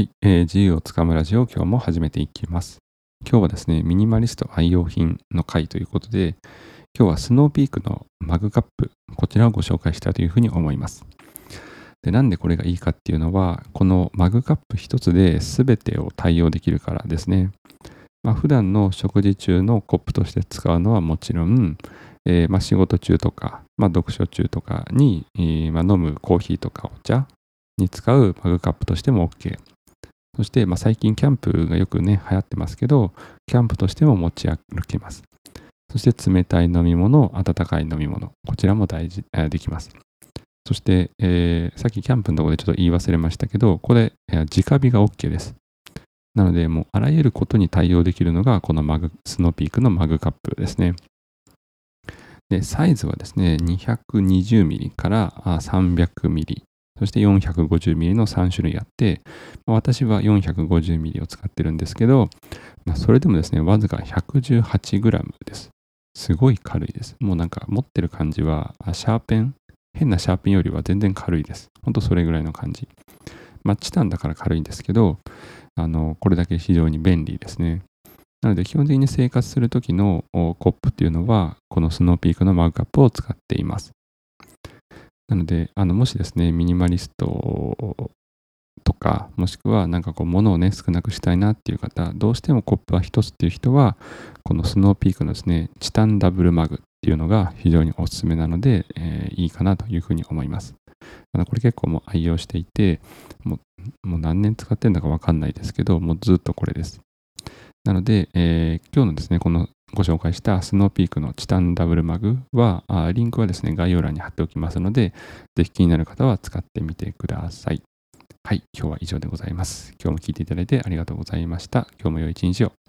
はい、えー自由をつかむラジオ今日も始めていきます。今日はですね、ミニマリスト愛用品の回ということで、今日はスノーピークのマグカップ、こちらをご紹介したいというふうに思います。で、なんでこれがいいかっていうのは、このマグカップ一つで全てを対応できるからですね。まあ、普段の食事中のコップとして使うのはもちろん、えーまあ、仕事中とか、まあ、読書中とかに、えーまあ、飲むコーヒーとかお茶に使うマグカップとしても OK。そして、まあ、最近キャンプがよくね、流行ってますけど、キャンプとしても持ち歩けます。そして冷たい飲み物、温かい飲み物、こちらも大事、えーできます。そして、えーさっきキャンプのところでちょっと言い忘れましたけど、これ、え直火が OK です。なので、もうあらゆることに対応できるのが、このマグ、スノーピークのマグカップですね。で、サイズはですね、220ミリから300ミリ、そして450ミリの3種類あって、ま私は450ミリを使ってるんですけど、まあ、それでもですね、わずか118グラムです。すごい軽いです。もうなんか持ってる感じは、シャーペン、変なシャーペンよりは全然軽いです。ほんとそれぐらいの感じ。まあ、チタンだから軽いんですけど、あの、これだけ非常に便利ですね。なので、基本的に生活するときのコップっていうのは、このスノーピークのマグカップを使っています。なので、あの、もしですね、ミニマリストとか、もしくはなんかこう、物をね、少なくしたいなっていう方、どうしてもコップは一つっていう人は、このスノーピークのですね、チタンダブルマグっていうのが非常におすすめなので、えーいいかなというふうに思います。あのこれ結構もう愛用していて、もうもう何年使ってるんだかわかんないですけど、もうずっとこれです。なので、えー今日のですね、このご紹介したスノーピークのチタンダブルマグは、リンクはですね、概要欄に貼っておきますので、ぜひ気になる方は使ってみてください。はい、今日は以上でございます。今日も聞いていただいてありがとうございました。今日も良い一日を。